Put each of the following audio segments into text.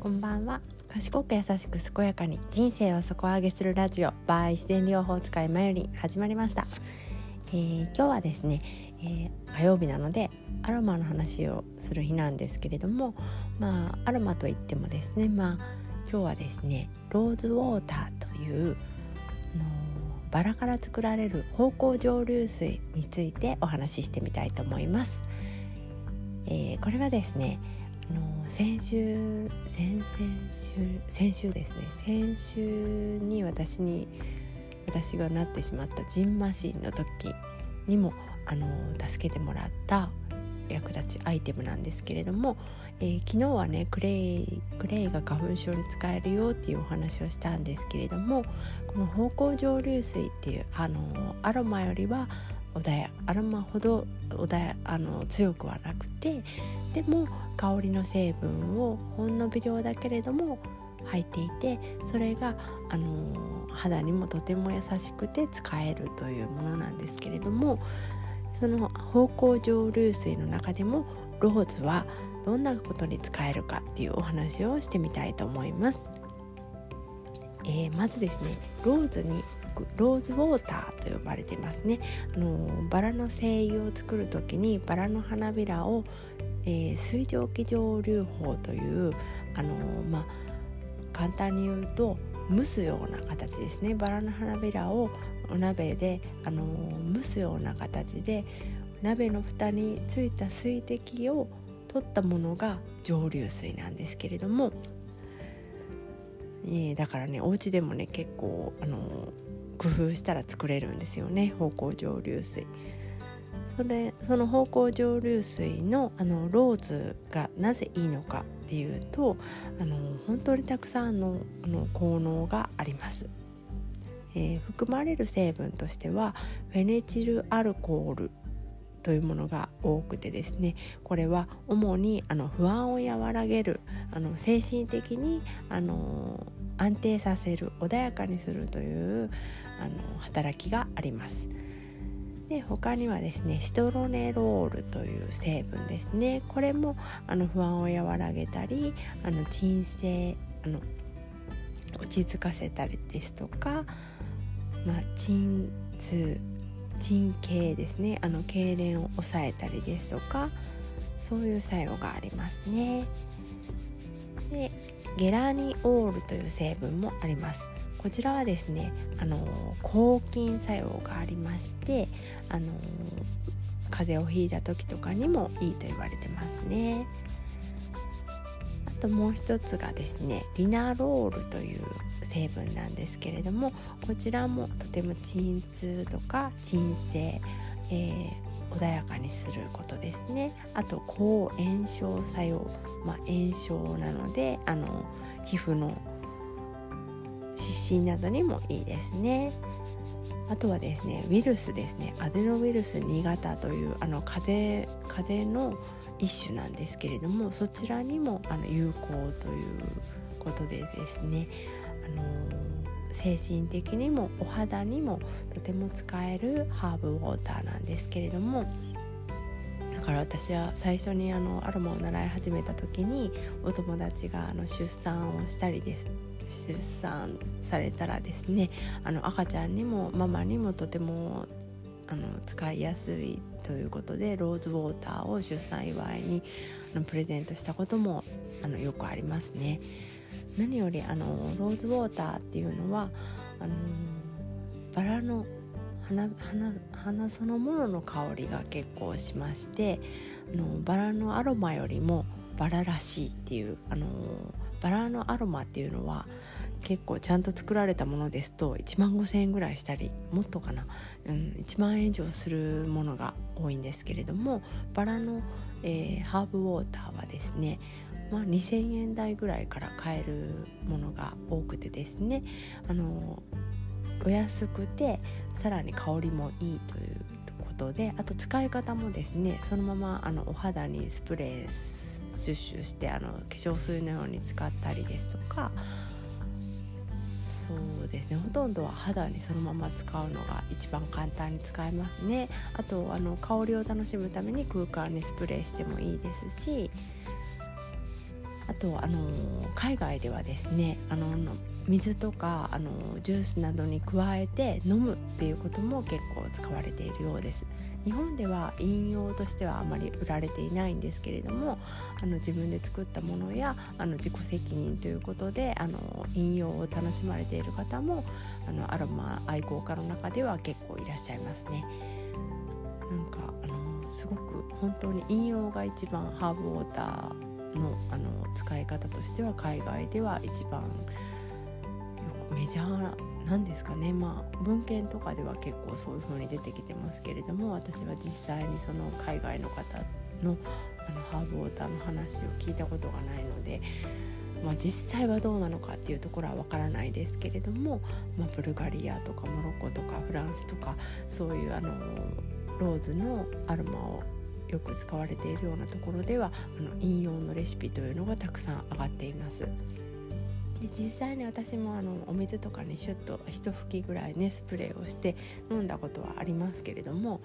こんばんは。賢く優しく健やかに人生を底上げするラジオバー自然療法使いまより始まりました、えー、今日はですね、えー、火曜日なのでアロマの話をする日なんですけれどもまあアロマといってもですねまあ今日はですねローズウォーターというのバラから作られる芳香蒸留水についてお話ししてみたいと思います、えー、これはですねあの先週先々週先週ですね。先週に私に私がなってしまったジンマシンの時にもあの助けてもらった役立ちアイテムなんですけれども、えー、昨日はねクレイクレイが花粉症に使えるよっていうお話をしたんですけれどもこの芳香蒸留水っていうあのアロマよりは穏やアロマほど穏やあの強くはなくてでも香りの成分をほんの微量だけれども入っていてそれがあの肌にもとても優しくて使えるというものなんですけれどもその芳香蒸留水の中でもローズはどんなことに使えるかっていうお話をしてみたいと思います。えー、まずですねローズにローズウォーターと呼ばれてますね。あのバラの精油を作る時にバラの花びらを、えー、水蒸気蒸留法というあのまあ簡単に言うと蒸すような形ですね。バラの花びらをお鍋であの蒸すような形で鍋の蓋についた水滴を取ったものが蒸留水なんですけれども、えー、だからねお家でもね結構あの工夫したら作れるんですよね芳香蒸留水。それその芳香蒸留水のあのローズがなぜいいのかっていうとあの本当にたくさんのあの効能があります。えー、含まれる成分としてはフェネチルアルコールというものが多くてですねこれは主にあの不安を和らげるあの精神的にあの安定させる穏やかにするというあの働きがあります。で他にはですねシトロネロールという成分ですねこれもあの不安を和らげたりあの鎮静あの落ち着かせたりですとか、まあ、鎮痛鎮経ですね。あの痙攣を抑えたりですとかそういう作用がありますね。でゲラニオールという成分もあります。こちらはですねあの抗菌作用がありましてあの風邪をひいた時とかにもいいと言われてますね。ともう一つがですねリナロールという成分なんですけれどもこちらもとても鎮痛とか鎮静、えー、穏やかにすることですね。あと抗炎症作用、まあ、炎症なのであの皮膚の湿疹などにもいいですね。あとはですねウイルスですね。アデノウイルス2型というあの風風の一種なんですけれどもそちらにもあの有効ということでですねあの精神的にもお肌にもとても使えるハーブウォーターなんですけれどもだから私は最初にあのアロマを習い始めた時にお友達があの出産をしたりです出産されたらですねあの赤ちゃんにもママにもとてもあの使いやすいということでローズウォーターを出産祝いにあのプレゼントしたこともあのよくありますね。何よりあのローズウォーターっていうのはあのバラの花花花そのものの香りが結構しましてあのバラのアロマよりもバラらしいっていうあのバラのアロマっていうのは結構ちゃんと作られたものですと1万5,000円ぐらいしたりもっとかな、うん、1万円以上するものが多いんですけれどもバラの、えー、ハーブウォーターはですねまあ、2,000円台ぐらいから買えるものが多くてですねあのお安くてさらに香りもいいということであと使い方もですねそのままあのお肌にスプレーシュッシュしてあの化粧水のように使ったりですとかそうですねほとんどは肌にそのまま使うのが一番簡単に使えますね。あとあの香りを楽しむために空間にスプレーしてもいいですしあとあの海外ではですねあの水とかあのジュースなどに加えて飲むっていうことも結構使われているようです。日本では飲用としてはあまり売られていないんですけれどもあの自分で作ったものやあの自己責任ということであの飲用を楽しまれている方もあのアロマ愛好家の中では結構いらっしゃいますね。なんかあのすごく本当に飲用が一番ハーブウォーターのあの使い方としては海外では一番メジャーなんですかね。まあ文献とかでは結構そういう風に出てきてますけれども私は実際にその海外の方のあのハーブウォーターの話を聞いたことがないので、まあ、実際はどうなのかっていうところはわからないですけれども、まあ、ブルガリアとかモロッコとかフランスとかそういうあのローズのアロマをよく使われているようなところではあの引用のレシピというのがたくさん上がっています。で実際に私もあのお水とかにシュッと一吹きぐらいねスプレーをして飲んだことはありますけれども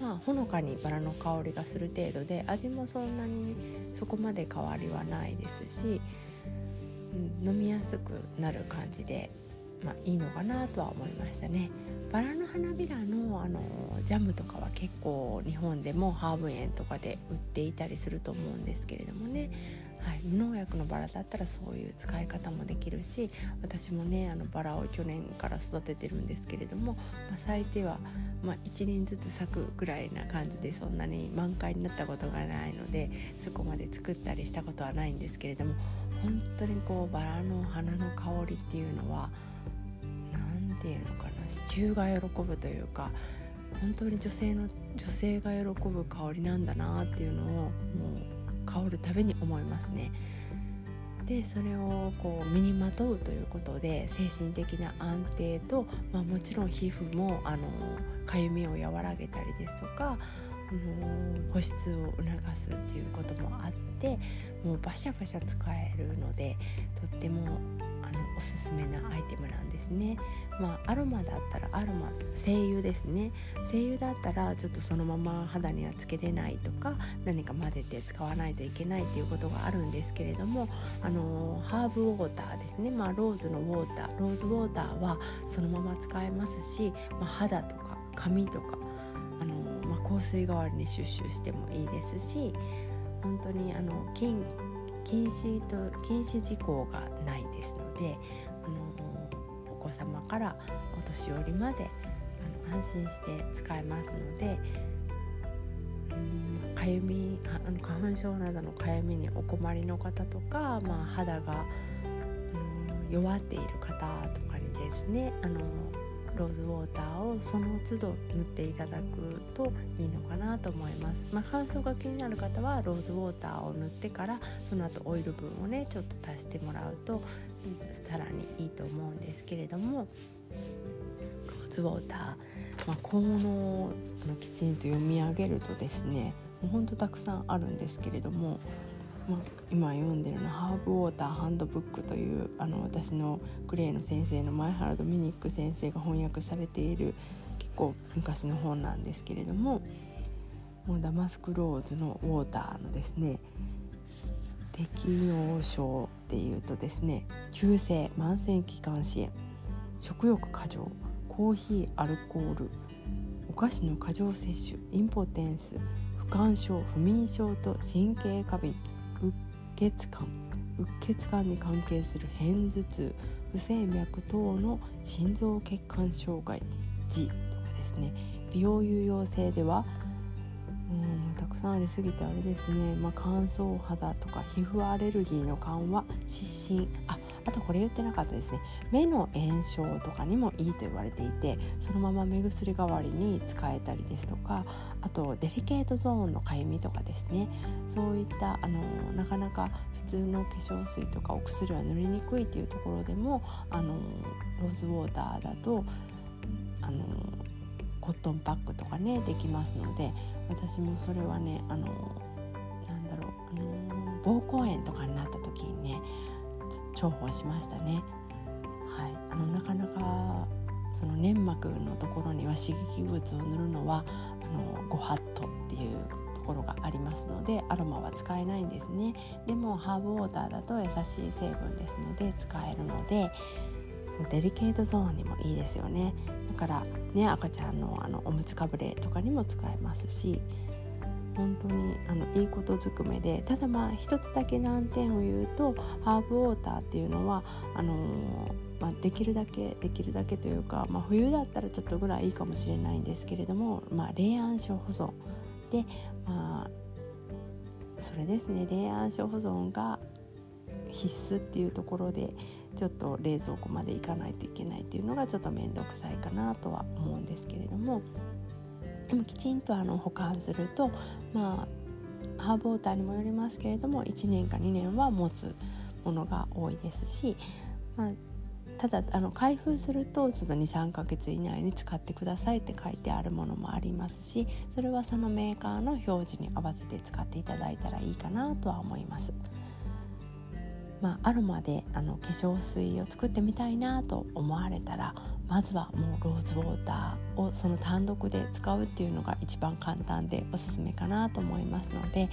まあほのかにバラの香りがする程度で味もそんなにそこまで変わりはないですし、うん、飲みやすくなる感じで、まあ、いいのかなとは思いましたね。バラの花びらのあのジャムとかは結構日本でもハーブ園とかで売っていたりすると思うんですけれどもね、はい、無農薬のバラだったらそういう使い方もできるし私もねあのバラを去年から育ててるんですけれども、まあ、咲いては、まあ、1輪ずつ咲くぐらいな感じでそんなに満開になったことがないのでそこまで作ったりしたことはないんですけれども本当にこうバラの花の香りっていうのは何て言うのかな地球が喜ぶというか本当に女性の女性が喜ぶ香りなんだなっていうのをもう香るたびに思いますね。でそれをこう身にまとうということで精神的な安定と、まあ、もちろん皮膚もあのかゆみを和らげたりですとか、あの保湿を促すっていうこともあってもうバシャバシャ使えるのでとってもおすすめなアイテムなんですね。まあ、アロマだったらアロマ精油ですね。精油だったらちょっとそのまま肌にはつけれないとか何か混ぜて使わないといけないっていうことがあるんですけれどもあのハーブウォーターですね、まあ、ローズのウォーター。ローズウォーターはそのまま使えますし、まあ、肌とか髪とかあの、まあ、香水代わりにシュッシュしてもいいですし本当にあの禁止と禁止事項がないですのであのお子様からお年寄りまであの安心して使えますのでかゆみあの花粉症などのかゆみにお困りの方とか、まあ、肌が弱っている方とかにですねあのローズウォーターをその都度塗っていただくといいのかなと思います、まあ、乾燥が気になる方はローズウォーターを塗ってからその後オイル分をねちょっと足してもらうとさらにいいと思うんですけれどもローズウォーター、まあ、効能をきちんと読み上げるとですねもうほんとたくさんあるんですけれども、今読んでるの「ハーブウォーターハンドブック」というあの私のクレイの先生の前原ドミニック先生が翻訳されている結構昔の本なんですけれどももうダマスクローズのウォーターのですね適応症っていうとですね急性慢性気管支炎食欲過剰コーヒーアルコールお菓子の過剰摂取インポテンス不感症不眠症と神経過敏血管うっ血管に関係する片頭痛不整脈等の心臓血管障害痔とかですね。美容有用性ではうんたくさんありすぎてあれですね、まあ、乾燥肌とか皮膚アレルギーの緩和湿疹ああとこれ言ってなかったですね。目の炎症とかにもいいと言われていてそのまま目薬代わりに使えたりですとかあとデリケートゾーンのかゆみとかですね。そういったあのなかなか普通の化粧水とかお薬は塗りにくいっていうところでもあのローズウォーターだとあのコットンパックとかねできますので私もそれはねあのなんだろうあの膀胱炎とかになった時にね重宝しましたね。はい、あのなかなかその粘膜のところには刺激物を塗るのはあのご法度っていうところがありますのでアロマは使えないんですね。でもハーブウォーターだと優しい成分ですので使えるのでデリケートゾーンにもいいですよね。だからね赤ちゃんのあのおむつかぶれとかにも使えますし本当にあのいいことずくめでただまあ一つだけ難点を言うとハーブウォーターっていうのはあのー、まあ、できるだけできるだけというか、まあ、冬だったらちょっとぐらいいいかもしれないんですけれども、まあ、冷暗所保存。で、まあ、それですね。冷暗所保存が必須っていうところでちょっと冷蔵庫まで行かないといけないっていうのがちょっと面倒くさいかなとは思うんですけれども。でもきちんとあの保管するとまあハーブウォーターにもよりますけれども1年か2年は持つものが多いですし、まあ、ただあの開封するとちょっと23ヶ月以内に使ってくださいって書いてあるものもありますしそれはそのメーカーの表示に合わせて使っていただいたらいいかなとは思います。まあ、アロマであの化粧水を作ってみたいなと思われたらまずはもうローズウォーターをその単独で使うっていうのが一番簡単でおすすめかなと思いますので、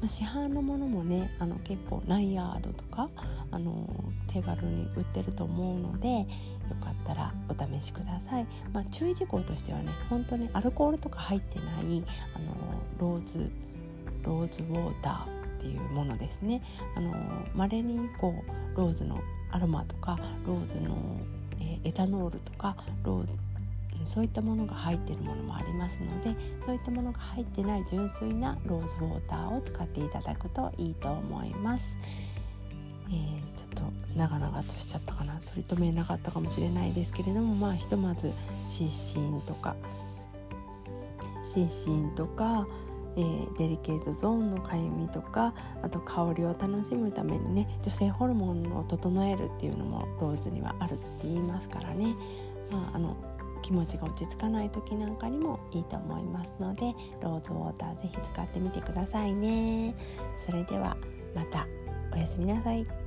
まあ、市販のものもねあの結構ナイヤードとかあの手軽に売ってると思うのでよかったらお試しください、まあ、注意事項としてはね本当にアルコールとか入ってないあのローズローズウォーターっていうものですね。あの稀にこうローズのアロマとかローズの、エタノールとかローそういったものが入っているものもありますのでそういったものが入ってない純粋なローズウォーターを使っていただくといいと思います。えー、ちょっと長々としちゃったかな取り留めなかったかもしれないですけれどもまあひとまず湿疹とか湿疹とかえー、デリケートゾーンのかゆみとかあと香りを楽しむためにね女性ホルモンを整えるっていうのもローズにはあるって言いますからね、まあ、あの気持ちが落ち着かない時なんかにもいいと思いますのでローズウォーター是非使ってみてくださいね。それではまたおやすみなさい。